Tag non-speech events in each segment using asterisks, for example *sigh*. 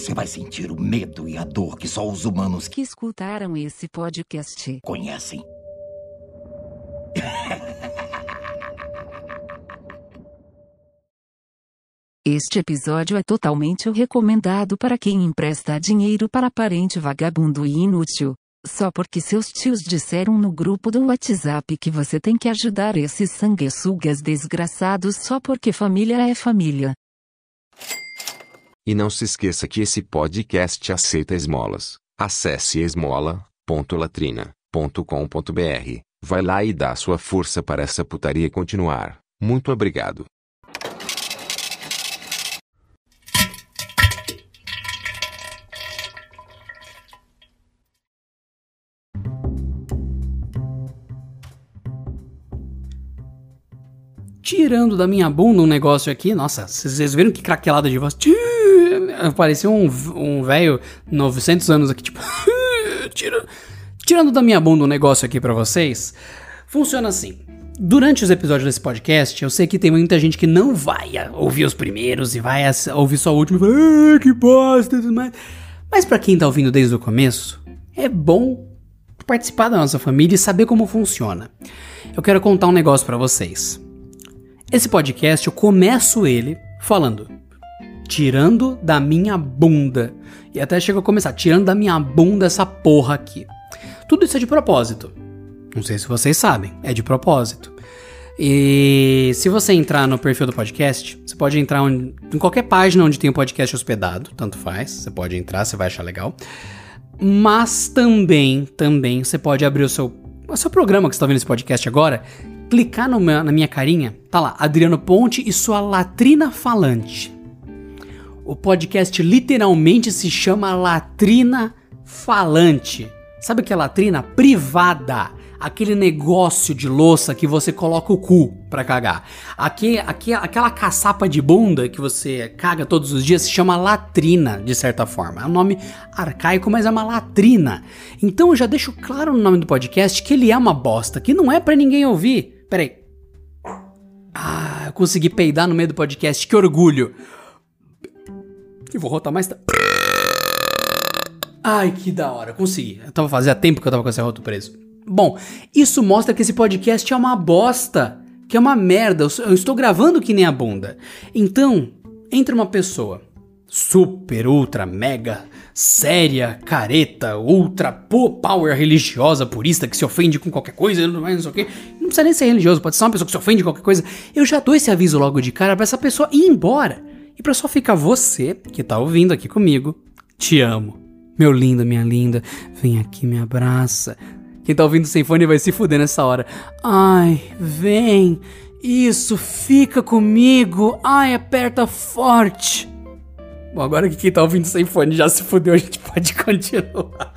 Você vai sentir o medo e a dor que só os humanos que escutaram esse podcast conhecem. Este episódio é totalmente recomendado para quem empresta dinheiro para parente vagabundo e inútil. Só porque seus tios disseram no grupo do WhatsApp que você tem que ajudar esses sanguessugas desgraçados só porque família é família. E não se esqueça que esse podcast aceita esmolas. Acesse esmola.latrina.com.br. Vai lá e dá sua força para essa putaria continuar. Muito obrigado. tirando da minha bunda um negócio aqui. Nossa, vocês viram que craquelada de voz? Parecia um, um velho 900 anos aqui, tipo. *laughs* Tira, tirando da minha bunda um negócio aqui para vocês. Funciona assim. Durante os episódios desse podcast, eu sei que tem muita gente que não vai ouvir os primeiros e vai ouvir só o último e fala, que bosta e tudo mais. Mas para quem tá ouvindo desde o começo, é bom participar da nossa família e saber como funciona. Eu quero contar um negócio para vocês. Esse podcast eu começo ele falando tirando da minha bunda. E até chega a começar tirando da minha bunda essa porra aqui. Tudo isso é de propósito. Não sei se vocês sabem, é de propósito. E se você entrar no perfil do podcast, você pode entrar onde, em qualquer página onde tem o um podcast hospedado, tanto faz. Você pode entrar, você vai achar legal. Mas também, também, você pode abrir o seu, o seu programa que você está vendo esse podcast agora clicar no na minha carinha, tá lá, Adriano Ponte e sua latrina falante. O podcast literalmente se chama Latrina Falante. Sabe o que é latrina? Privada. Aquele negócio de louça que você coloca o cu pra cagar. Aqui, aqui, aquela caçapa de bunda que você caga todos os dias se chama latrina, de certa forma. É um nome arcaico, mas é uma latrina. Então eu já deixo claro no nome do podcast que ele é uma bosta, que não é para ninguém ouvir. Peraí. Ah, eu consegui peidar no meio do podcast. Que orgulho. Eu vou rotar mais. Ai, que da hora. Consegui. Eu tava fazendo tempo que eu tava com esse roto preso. Bom, isso mostra que esse podcast é uma bosta. Que é uma merda. Eu estou gravando que nem a bunda. Então, entra uma pessoa super, ultra, mega séria, careta, ultra power religiosa, purista, que se ofende com qualquer coisa, não, não sei o quê. Não precisa nem ser religioso, pode ser uma pessoa que se ofende com qualquer coisa. Eu já dou esse aviso logo de cara para essa pessoa ir embora. E pra só ficar você, que tá ouvindo aqui comigo, te amo. Meu lindo, minha linda, vem aqui, me abraça. Quem tá ouvindo sem fone vai se fuder nessa hora. Ai, vem. Isso, fica comigo. Ai, aperta forte. Bom, agora que quem tá ouvindo sem fone já se fudeu, a gente pode *laughs* continuar.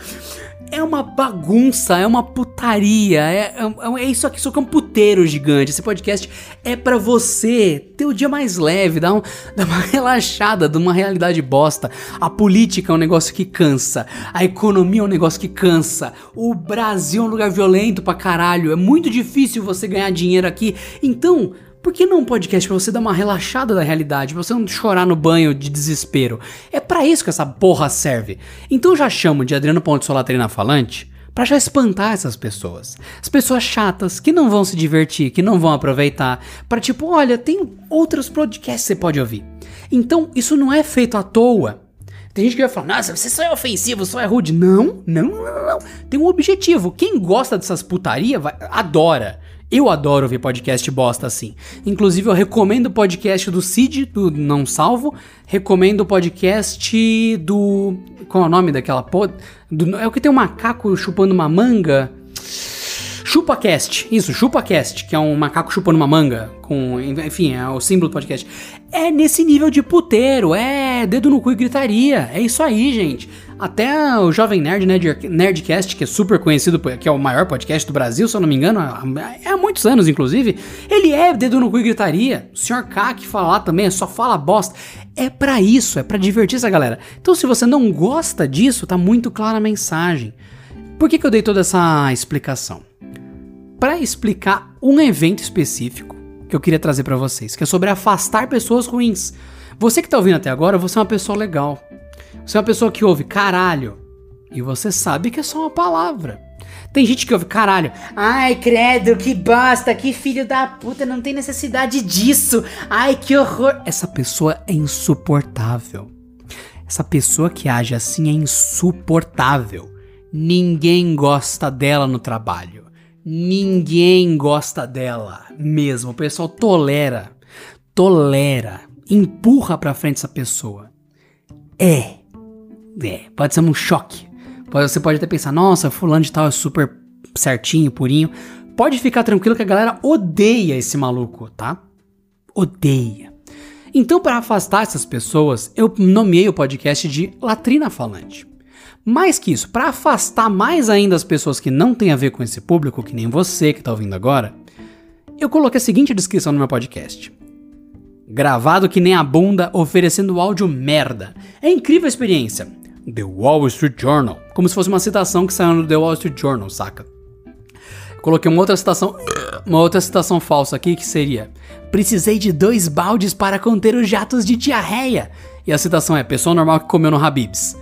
É uma bagunça, é uma putaria, é, é, é isso aqui, sou um puteiro gigante. Esse podcast é para você ter o dia mais leve, dar, um, *laughs* dar uma relaxada de uma realidade bosta. A política é um negócio que cansa, a economia é um negócio que cansa, o Brasil é um lugar violento pra caralho, é muito difícil você ganhar dinheiro aqui. Então, por que não um podcast pra você dar uma relaxada da realidade, pra você não chorar no banho de desespero? É para isso que essa porra serve. Então eu já chamo de Adriano Ponte Solatrina Falante para já espantar essas pessoas. As pessoas chatas que não vão se divertir, que não vão aproveitar, para tipo, olha, tem outros podcasts que você pode ouvir. Então, isso não é feito à toa. Tem gente que vai falar, nossa, você só é ofensivo, só é rude. Não, não, não, não. Tem um objetivo. Quem gosta dessas putaria vai, adora. Eu adoro ouvir podcast bosta assim. Inclusive, eu recomendo o podcast do Cid, do Não Salvo. Recomendo o podcast do. Qual é o nome daquela pod? Do, é o que tem um macaco chupando uma manga. ChupaCast, isso, ChupaCast, que é um macaco chupando uma manga, com, enfim, é o símbolo do podcast. É nesse nível de puteiro, é dedo no cu e gritaria, é isso aí, gente. Até o Jovem Nerd, Nerd Nerdcast, que é super conhecido, que é o maior podcast do Brasil, se eu não me engano, há muitos anos, inclusive, ele é dedo no cu e gritaria. O Sr. K que fala lá também, só fala bosta. É para isso, é para divertir essa galera. Então, se você não gosta disso, tá muito clara a mensagem. Por que, que eu dei toda essa explicação? Para explicar um evento específico que eu queria trazer para vocês, que é sobre afastar pessoas ruins. Você que tá ouvindo até agora, você é uma pessoa legal. Você é uma pessoa que ouve caralho e você sabe que é só uma palavra. Tem gente que ouve caralho. Ai, credo, que bosta, que filho da puta, não tem necessidade disso. Ai, que horror. Essa pessoa é insuportável. Essa pessoa que age assim é insuportável. Ninguém gosta dela no trabalho. Ninguém gosta dela mesmo. O pessoal tolera, tolera, empurra pra frente essa pessoa. É, é, pode ser um choque. Você pode até pensar, nossa, fulano de tal é super certinho, purinho. Pode ficar tranquilo que a galera odeia esse maluco, tá? Odeia. Então, para afastar essas pessoas, eu nomeei o podcast de Latrina Falante. Mais que isso, para afastar mais ainda as pessoas que não têm a ver com esse público, que nem você que está ouvindo agora, eu coloquei a seguinte descrição no meu podcast. Gravado que nem a bunda, oferecendo áudio merda. É incrível a experiência. The Wall Street Journal. Como se fosse uma citação que saiu no The Wall Street Journal, saca? Coloquei uma outra citação, uma outra citação falsa aqui que seria: Precisei de dois baldes para conter os jatos de diarreia. E a citação é: Pessoa normal que comeu no Habibs.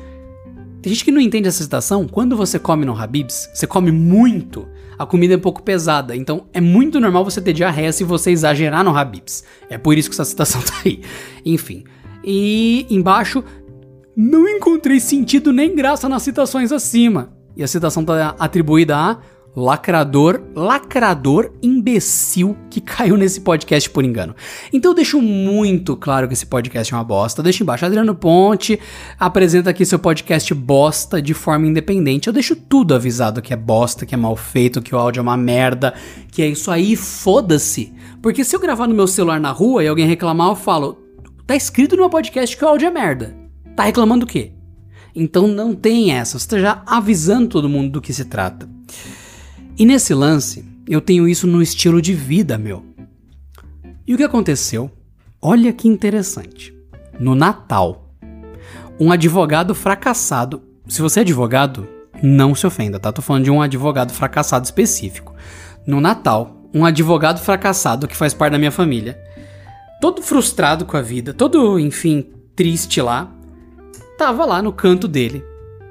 Tem gente que não entende essa citação. Quando você come no Habibs, você come muito. A comida é um pouco pesada, então é muito normal você ter diarreia se você exagerar no Habibs. É por isso que essa citação *laughs* tá aí. Enfim. E embaixo, não encontrei sentido nem graça nas citações acima. E a citação tá atribuída a lacrador, lacrador imbecil que caiu nesse podcast por engano. Então eu deixo muito claro que esse podcast é uma bosta. Deixa embaixo. Adriano Ponte apresenta aqui seu podcast bosta de forma independente. Eu deixo tudo avisado que é bosta, que é mal feito, que o áudio é uma merda, que é isso aí, foda-se. Porque se eu gravar no meu celular na rua e alguém reclamar, eu falo: tá escrito no meu podcast que o áudio é merda. Tá reclamando o quê? Então não tem essa, você tá já avisando todo mundo do que se trata. E nesse lance, eu tenho isso no estilo de vida meu. E o que aconteceu? Olha que interessante. No Natal, um advogado fracassado. Se você é advogado, não se ofenda, tá? Tô falando de um advogado fracassado específico. No Natal, um advogado fracassado que faz parte da minha família, todo frustrado com a vida, todo, enfim, triste lá, tava lá no canto dele.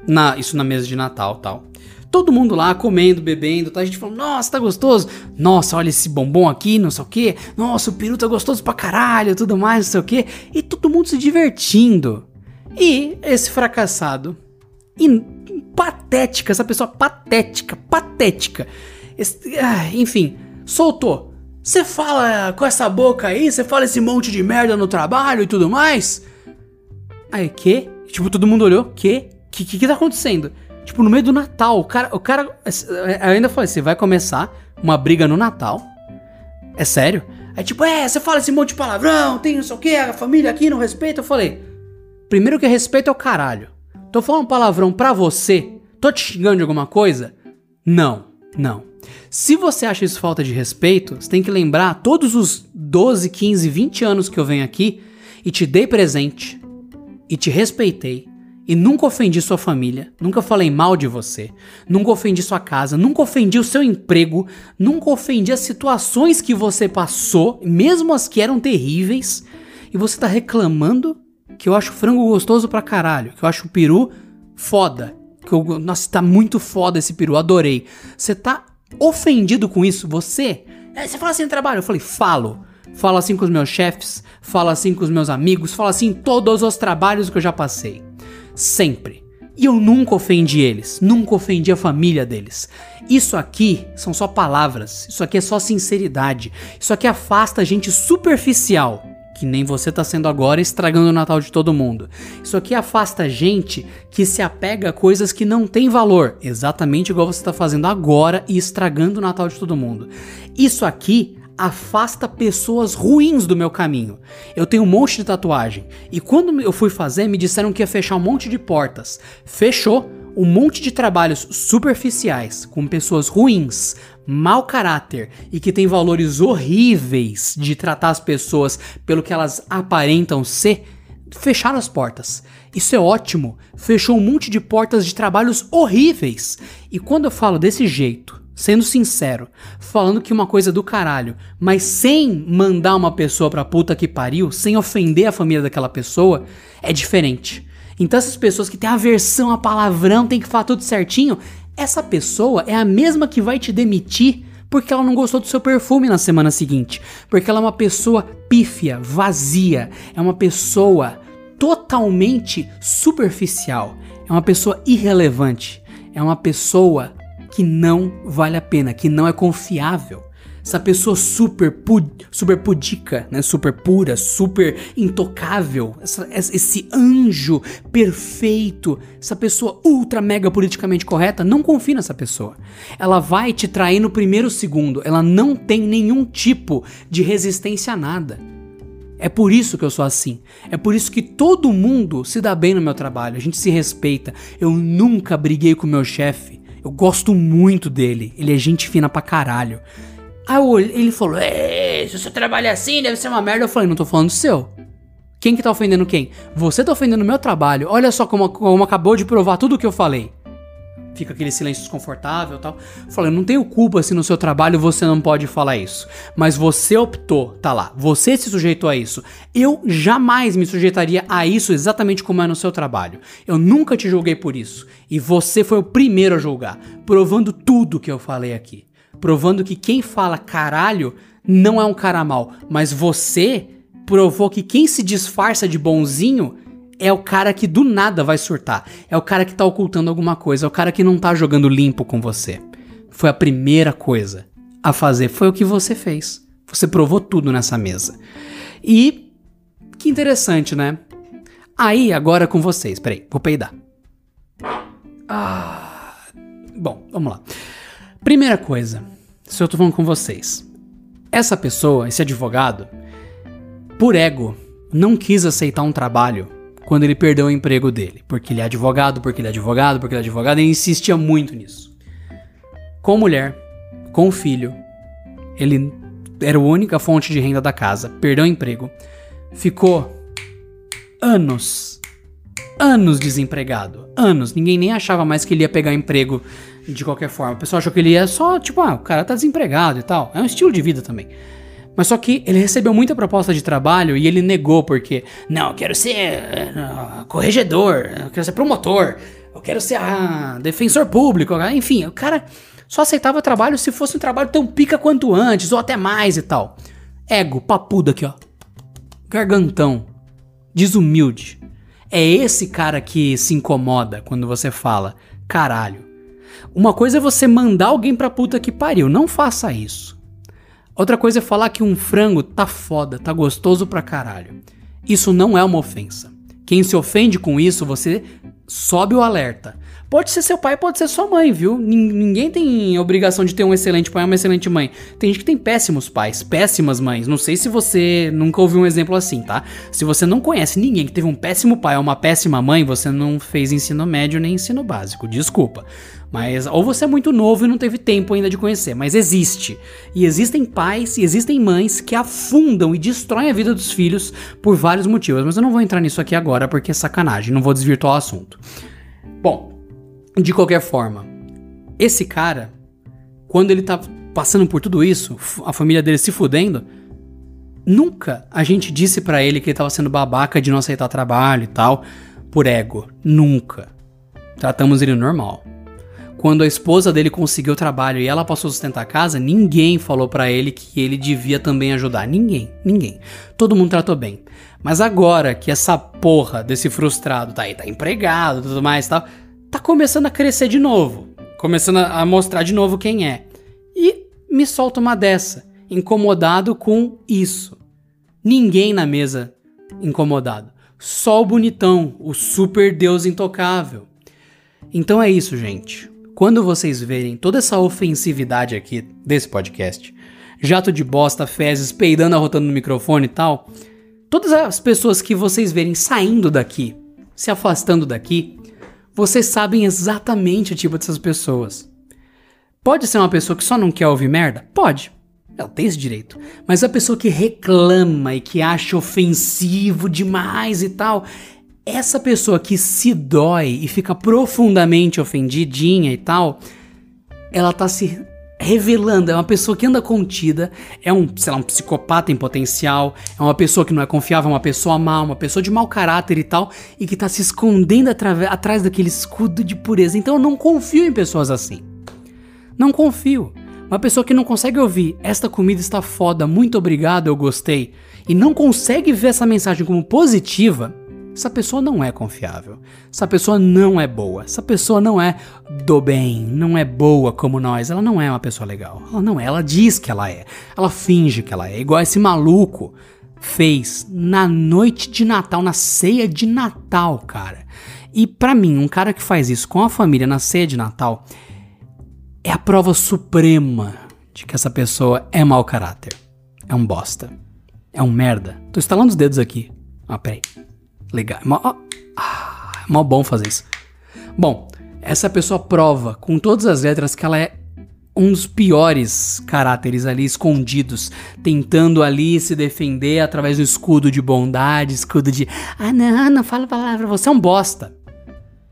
Na, isso na mesa de Natal tal. Todo mundo lá comendo, bebendo, tá? A gente falando, nossa, tá gostoso. Nossa, olha esse bombom aqui, não sei o que. Nossa, o peru tá gostoso pra caralho, tudo mais, não sei o que. E todo mundo se divertindo. E esse fracassado, e patética, essa pessoa patética, patética. Esse, ah, enfim, soltou. Você fala com essa boca aí, você fala esse monte de merda no trabalho e tudo mais. Aí, que? Tipo, todo mundo olhou, que? Que que, que tá acontecendo? Tipo, no meio do Natal, o cara, o cara, ainda falei, você vai começar uma briga no Natal? É sério? Aí tipo, é, você fala esse monte de palavrão, tem não sei o que, a família aqui não respeita. Eu falei, primeiro que respeito é o caralho. Tô falando palavrão pra você, tô te xingando de alguma coisa? Não, não. Se você acha isso falta de respeito, você tem que lembrar todos os 12, 15, 20 anos que eu venho aqui e te dei presente, e te respeitei, e nunca ofendi sua família, nunca falei mal de você, nunca ofendi sua casa, nunca ofendi o seu emprego, nunca ofendi as situações que você passou, mesmo as que eram terríveis, e você tá reclamando que eu acho frango gostoso pra caralho, que eu acho o peru foda, que eu, nossa, tá muito foda esse peru, adorei. Você tá ofendido com isso? Você? É, você fala assim no trabalho? Eu falei, falo. Falo assim com os meus chefes, falo assim com os meus amigos, falo assim em todos os trabalhos que eu já passei. Sempre. E eu nunca ofendi eles, nunca ofendi a família deles. Isso aqui são só palavras, isso aqui é só sinceridade, isso aqui afasta a gente superficial, que nem você tá sendo agora estragando o Natal de todo mundo. Isso aqui afasta a gente que se apega a coisas que não têm valor, exatamente igual você tá fazendo agora e estragando o Natal de todo mundo. Isso aqui afasta pessoas ruins do meu caminho. Eu tenho um monte de tatuagem e quando eu fui fazer me disseram que ia fechar um monte de portas. Fechou um monte de trabalhos superficiais com pessoas ruins, mau caráter e que têm valores horríveis de tratar as pessoas pelo que elas aparentam ser. Fecharam as portas. Isso é ótimo. Fechou um monte de portas de trabalhos horríveis. E quando eu falo desse jeito, sendo sincero, falando que uma coisa é do caralho, mas sem mandar uma pessoa pra puta que pariu, sem ofender a família daquela pessoa, é diferente. Então essas pessoas que têm aversão a palavrão, tem que falar tudo certinho, essa pessoa é a mesma que vai te demitir porque ela não gostou do seu perfume na semana seguinte, porque ela é uma pessoa pífia, vazia, é uma pessoa totalmente superficial, é uma pessoa irrelevante, é uma pessoa que não vale a pena, que não é confiável. Essa pessoa super, pu super pudica, né? Super pura, super intocável. Essa, esse anjo perfeito. Essa pessoa ultra mega politicamente correta. Não confie nessa pessoa. Ela vai te trair no primeiro segundo. Ela não tem nenhum tipo de resistência a nada. É por isso que eu sou assim. É por isso que todo mundo se dá bem no meu trabalho. A gente se respeita. Eu nunca briguei com meu chefe. Eu gosto muito dele. Ele é gente fina pra caralho. Aí ele falou: se você trabalha assim, deve ser uma merda. Eu falei: Não tô falando do seu. Quem que tá ofendendo quem? Você tá ofendendo o meu trabalho. Olha só como, como acabou de provar tudo o que eu falei. Fica aquele silêncio desconfortável tal. Eu falei, não tenho culpa se no seu trabalho você não pode falar isso. Mas você optou, tá lá. Você se sujeitou a isso. Eu jamais me sujeitaria a isso exatamente como é no seu trabalho. Eu nunca te julguei por isso. E você foi o primeiro a julgar, provando tudo que eu falei aqui provando que quem fala caralho não é um cara mal, mas você provou que quem se disfarça de bonzinho é o cara que do nada vai surtar, é o cara que tá ocultando alguma coisa, é o cara que não tá jogando limpo com você. Foi a primeira coisa a fazer, foi o que você fez. Você provou tudo nessa mesa. E que interessante, né? Aí, agora com vocês. Peraí, vou peidar. Ah, bom, vamos lá. Primeira coisa, se eu tô falando com vocês. Essa pessoa, esse advogado, por ego, não quis aceitar um trabalho quando ele perdeu o emprego dele. Porque ele é advogado, porque ele é advogado, porque ele é advogado, e insistia muito nisso. Com mulher, com filho, ele era a única fonte de renda da casa, perdeu o emprego, ficou anos, anos desempregado, anos. Ninguém nem achava mais que ele ia pegar emprego de qualquer forma. O pessoal achou que ele ia só, tipo, ah, o cara tá desempregado e tal. É um estilo de vida também. Mas só que ele recebeu muita proposta de trabalho e ele negou porque, não, eu quero ser uh, corregedor, eu quero ser promotor, eu quero ser uh, defensor público, enfim, o cara só aceitava trabalho se fosse um trabalho tão pica quanto antes, ou até mais e tal. Ego, papudo aqui, ó. Gargantão. Desumilde. É esse cara que se incomoda quando você fala, caralho, uma coisa é você mandar alguém pra puta que pariu, não faça isso. Outra coisa é falar que um frango tá foda, tá gostoso pra caralho. Isso não é uma ofensa. Quem se ofende com isso, você sobe o alerta. Pode ser seu pai, pode ser sua mãe, viu? Ninguém tem obrigação de ter um excelente pai ou uma excelente mãe. Tem gente que tem péssimos pais, péssimas mães. Não sei se você nunca ouviu um exemplo assim, tá? Se você não conhece ninguém que teve um péssimo pai ou uma péssima mãe, você não fez ensino médio nem ensino básico. Desculpa. Mas ou você é muito novo e não teve tempo ainda de conhecer, mas existe. E existem pais e existem mães que afundam e destroem a vida dos filhos por vários motivos, mas eu não vou entrar nisso aqui agora porque é sacanagem, não vou desvirtuar o assunto. Bom, de qualquer forma, esse cara, quando ele tá passando por tudo isso, a família dele se fudendo, nunca a gente disse para ele que ele tava sendo babaca de não aceitar trabalho e tal, por ego. Nunca. Tratamos ele normal. Quando a esposa dele conseguiu trabalho e ela passou a sustentar a casa, ninguém falou para ele que ele devia também ajudar. Ninguém, ninguém. Todo mundo tratou bem. Mas agora que essa porra desse frustrado tá aí, tá empregado tudo mais e tal, tá começando a crescer de novo. Começando a mostrar de novo quem é. E me solta uma dessa, incomodado com isso. Ninguém na mesa incomodado. Só o bonitão, o super deus intocável. Então é isso, gente. Quando vocês verem toda essa ofensividade aqui desse podcast, jato de bosta, fezes, peidando, arrotando no microfone e tal, todas as pessoas que vocês verem saindo daqui, se afastando daqui, vocês sabem exatamente o tipo dessas pessoas. Pode ser uma pessoa que só não quer ouvir merda? Pode. Ela tem esse direito. Mas a pessoa que reclama e que acha ofensivo demais e tal, essa pessoa que se dói e fica profundamente ofendidinha e tal, ela tá se revelando, é uma pessoa que anda contida, é um, sei lá, um psicopata em potencial, é uma pessoa que não é confiável, uma pessoa má, uma pessoa de mau caráter e tal, e que tá se escondendo atrás daquele escudo de pureza. Então eu não confio em pessoas assim. Não confio. Uma pessoa que não consegue ouvir, esta comida está foda, muito obrigado, eu gostei, e não consegue ver essa mensagem como positiva, essa pessoa não é confiável. Essa pessoa não é boa. Essa pessoa não é do bem, não é boa como nós. Ela não é uma pessoa legal. Ela não é, ela diz que ela é. Ela finge que ela é. Igual esse maluco fez na noite de Natal, na ceia de Natal, cara. E para mim, um cara que faz isso com a família na ceia de Natal é a prova suprema de que essa pessoa é mau caráter. É um bosta. É um merda. Tô estalando os dedos aqui. Ah, peraí. Legal. Mó, ah, mó bom fazer isso. Bom, essa pessoa prova com todas as letras que ela é um dos piores caráteres ali escondidos, tentando ali se defender através do escudo de bondade, escudo de ah não, não fala palavra, você é um bosta.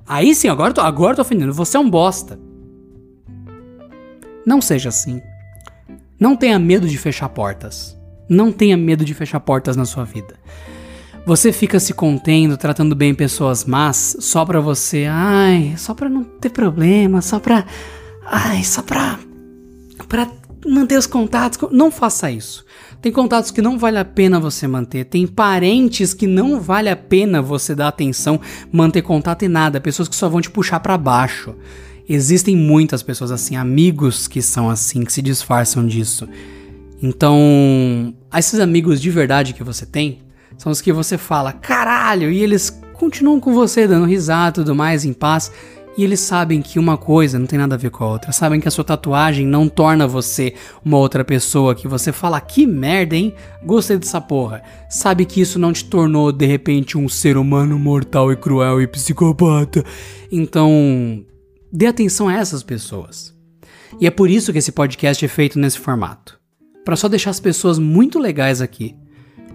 Aí sim, agora tô, agora tô ofendendo, você é um bosta. Não seja assim. Não tenha medo de fechar portas. Não tenha medo de fechar portas na sua vida. Você fica se contendo, tratando bem pessoas más, só pra você, ai, só pra não ter problema, só pra. Ai, só pra. pra manter os contatos. Não faça isso. Tem contatos que não vale a pena você manter. Tem parentes que não vale a pena você dar atenção, manter contato e nada. Pessoas que só vão te puxar para baixo. Existem muitas pessoas assim, amigos que são assim, que se disfarçam disso. Então, esses amigos de verdade que você tem, são os que você fala, caralho, e eles continuam com você dando risada tudo mais, em paz. E eles sabem que uma coisa não tem nada a ver com a outra. Sabem que a sua tatuagem não torna você uma outra pessoa. Que você fala, que merda, hein? Gostei dessa porra. Sabe que isso não te tornou, de repente, um ser humano mortal e cruel e psicopata. Então, dê atenção a essas pessoas. E é por isso que esse podcast é feito nesse formato. Para só deixar as pessoas muito legais aqui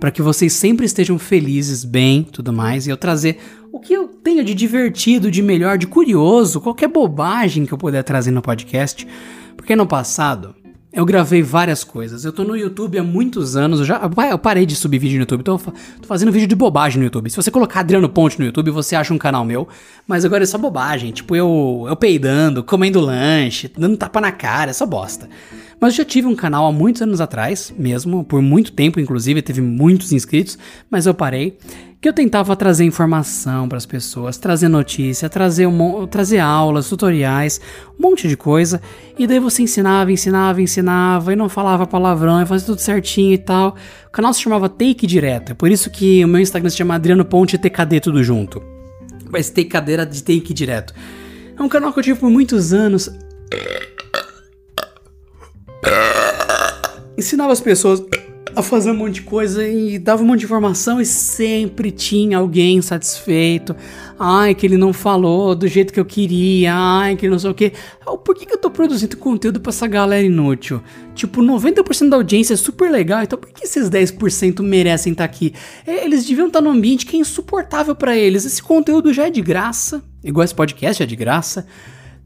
para que vocês sempre estejam felizes, bem, tudo mais, e eu trazer o que eu tenho de divertido, de melhor, de curioso, qualquer bobagem que eu puder trazer no podcast. Porque no passado eu gravei várias coisas. Eu tô no YouTube há muitos anos, eu já eu parei de subir vídeo no YouTube, tô, tô fazendo vídeo de bobagem no YouTube. Se você colocar Adriano Ponte no YouTube, você acha um canal meu, mas agora é só bobagem, tipo eu, eu peidando, comendo lanche, dando tapa na cara, é só bosta. Mas eu já tive um canal há muitos anos atrás, mesmo, por muito tempo, inclusive, teve muitos inscritos, mas eu parei. Que eu tentava trazer informação para as pessoas, trazer notícia, trazer, um, trazer aulas, tutoriais, um monte de coisa. E daí você ensinava, ensinava, ensinava e não falava palavrão, e fazia tudo certinho e tal. O canal se chamava Take Direto, é por isso que o meu Instagram se chama Adriano Ponte TKD tudo junto. Mas take cadeira de take direto. É um canal que eu tive por muitos anos ensinava as pessoas a fazer um monte de coisa e dava um monte de informação e sempre tinha alguém satisfeito. Ai, que ele não falou do jeito que eu queria. Ai, que não sei o que. Por que, que eu tô produzindo conteúdo pra essa galera inútil? Tipo, 90% da audiência é super legal, então por que esses 10% merecem estar tá aqui? É, eles deviam estar tá num ambiente que é insuportável para eles. Esse conteúdo já é de graça, igual esse podcast é de graça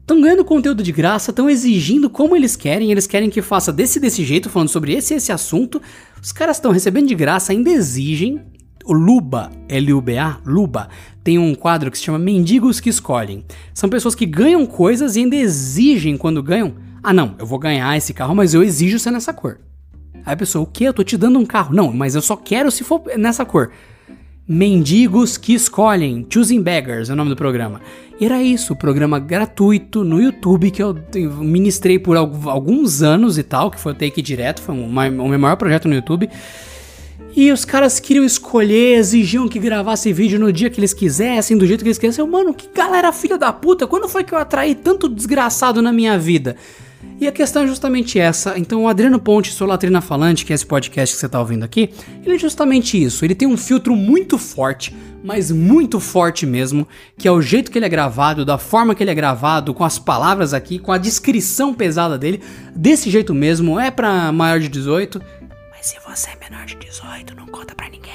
estão ganhando conteúdo de graça, estão exigindo como eles querem, eles querem que faça desse desse jeito, falando sobre esse esse assunto. Os caras estão recebendo de graça, ainda exigem. O Luba, L-U-B-A, Luba, tem um quadro que se chama Mendigos que Escolhem. São pessoas que ganham coisas e ainda exigem quando ganham. Ah, não, eu vou ganhar esse carro, mas eu exijo ser nessa cor. Aí a pessoa, o que? Eu tô te dando um carro. Não, mas eu só quero se for nessa cor. Mendigos que Escolhem, Choosing Beggars é o nome do programa. E era isso, programa gratuito no YouTube que eu ministrei por alguns anos e tal, que foi o Take Direto, foi o meu maior projeto no YouTube. E os caras queriam escolher, exigiam que gravasse vídeo no dia que eles quisessem, do jeito que eles quisessem. Eu, mano, que galera filha da puta, quando foi que eu atraí tanto desgraçado na minha vida? E a questão é justamente essa. Então, o Adriano Ponte, sou Latrina Falante, que é esse podcast que você está ouvindo aqui, ele é justamente isso. Ele tem um filtro muito forte, mas muito forte mesmo, que é o jeito que ele é gravado, da forma que ele é gravado, com as palavras aqui, com a descrição pesada dele. Desse jeito mesmo, é para maior de 18. Mas se você é menor de 18, não conta pra ninguém.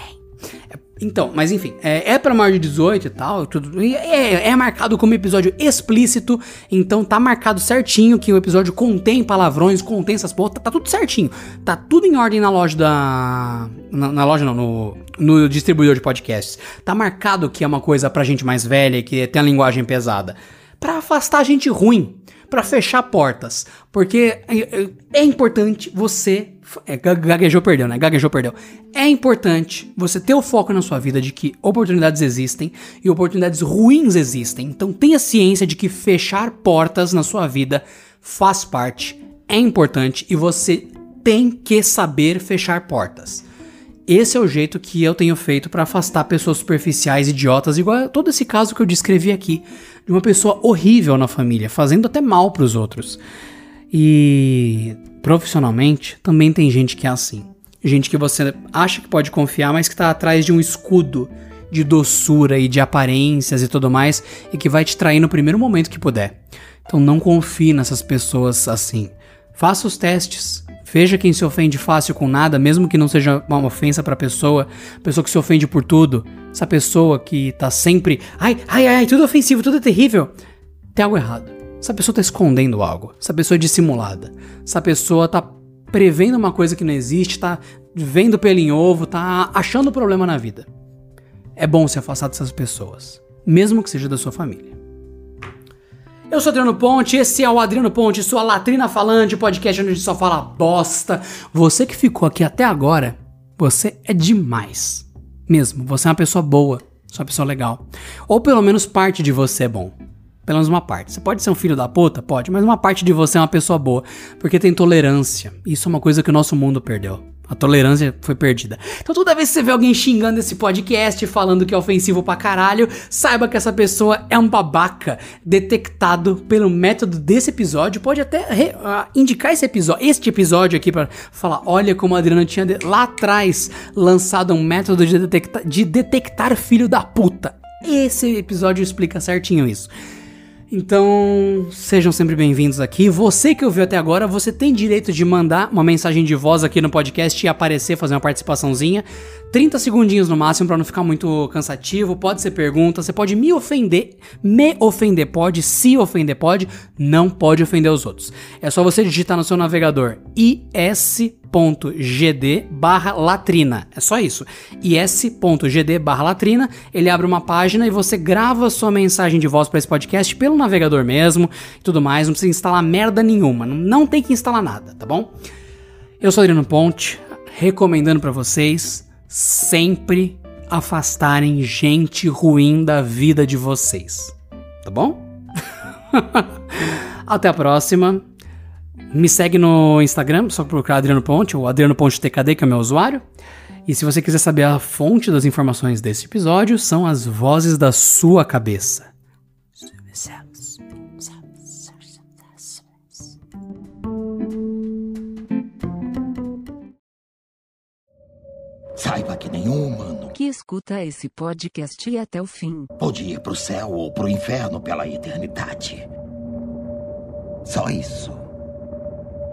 Então, mas enfim, é, é pra maior de 18 e tal, tudo, é, é marcado como episódio explícito, então tá marcado certinho que o episódio contém palavrões, contém essas porra, tá, tá tudo certinho. Tá tudo em ordem na loja da. Na, na loja não, no, no distribuidor de podcasts. Tá marcado que é uma coisa pra gente mais velha, que tem a linguagem pesada. Pra afastar a gente ruim para fechar portas. Porque é, é, é importante você. É, gaguejou, perdeu, né? Gaguejou, perdeu. É importante você ter o foco na sua vida de que oportunidades existem e oportunidades ruins existem. Então tenha ciência de que fechar portas na sua vida faz parte, é importante e você tem que saber fechar portas. Esse é o jeito que eu tenho feito para afastar pessoas superficiais, idiotas, igual todo esse caso que eu descrevi aqui, de uma pessoa horrível na família, fazendo até mal para os outros. E profissionalmente também tem gente que é assim. Gente que você acha que pode confiar, mas que tá atrás de um escudo de doçura e de aparências e tudo mais, e que vai te trair no primeiro momento que puder. Então não confie nessas pessoas assim. Faça os testes, Veja quem se ofende fácil com nada, mesmo que não seja uma ofensa pra pessoa, pessoa que se ofende por tudo, essa pessoa que tá sempre, ai, ai, ai, tudo ofensivo, tudo é terrível. Tem algo errado. Essa pessoa tá escondendo algo. Essa pessoa é dissimulada. Essa pessoa tá prevendo uma coisa que não existe, tá vendo pelo em ovo, tá achando problema na vida. É bom se afastar dessas pessoas, mesmo que seja da sua família. Eu sou Adriano Ponte, esse é o Adriano Ponte, sua latrina falante, podcast onde a gente só fala bosta. Você que ficou aqui até agora, você é demais. Mesmo, você é uma pessoa boa, uma pessoa legal. Ou pelo menos parte de você é bom. Pelo menos uma parte. Você pode ser um filho da puta? Pode, mas uma parte de você é uma pessoa boa. Porque tem tolerância. Isso é uma coisa que o nosso mundo perdeu. A tolerância foi perdida. Então toda vez que você vê alguém xingando esse podcast, falando que é ofensivo pra caralho, saiba que essa pessoa é um babaca detectado pelo método desse episódio. Pode até uh, indicar esse episódio, este episódio aqui para falar, olha como a Adriana tinha lá atrás lançado um método de, detecta de detectar filho da puta. Esse episódio explica certinho isso. Então, sejam sempre bem-vindos aqui. Você que ouviu até agora, você tem direito de mandar uma mensagem de voz aqui no podcast e aparecer, fazer uma participaçãozinha. 30 segundinhos no máximo para não ficar muito cansativo. Pode ser pergunta, você pode me ofender, me ofender pode, se ofender pode, não pode ofender os outros. É só você digitar no seu navegador is is.gd barra latrina. É só isso. is.gd barra latrina. Ele abre uma página e você grava sua mensagem de voz para esse podcast pelo navegador mesmo e tudo mais. Não precisa instalar merda nenhuma. Não tem que instalar nada, tá bom? Eu sou Adriano Ponte, recomendando para vocês sempre afastarem gente ruim da vida de vocês. Tá bom? *laughs* Até a próxima. Me segue no Instagram, só procurar Adriano Ponte, ou Adriano Ponte TKD, que é o meu usuário. E se você quiser saber a fonte das informações desse episódio, são as vozes da sua cabeça. Saiba que nenhum humano que escuta esse podcast e até o fim pode ir pro céu ou pro inferno pela eternidade. Só isso.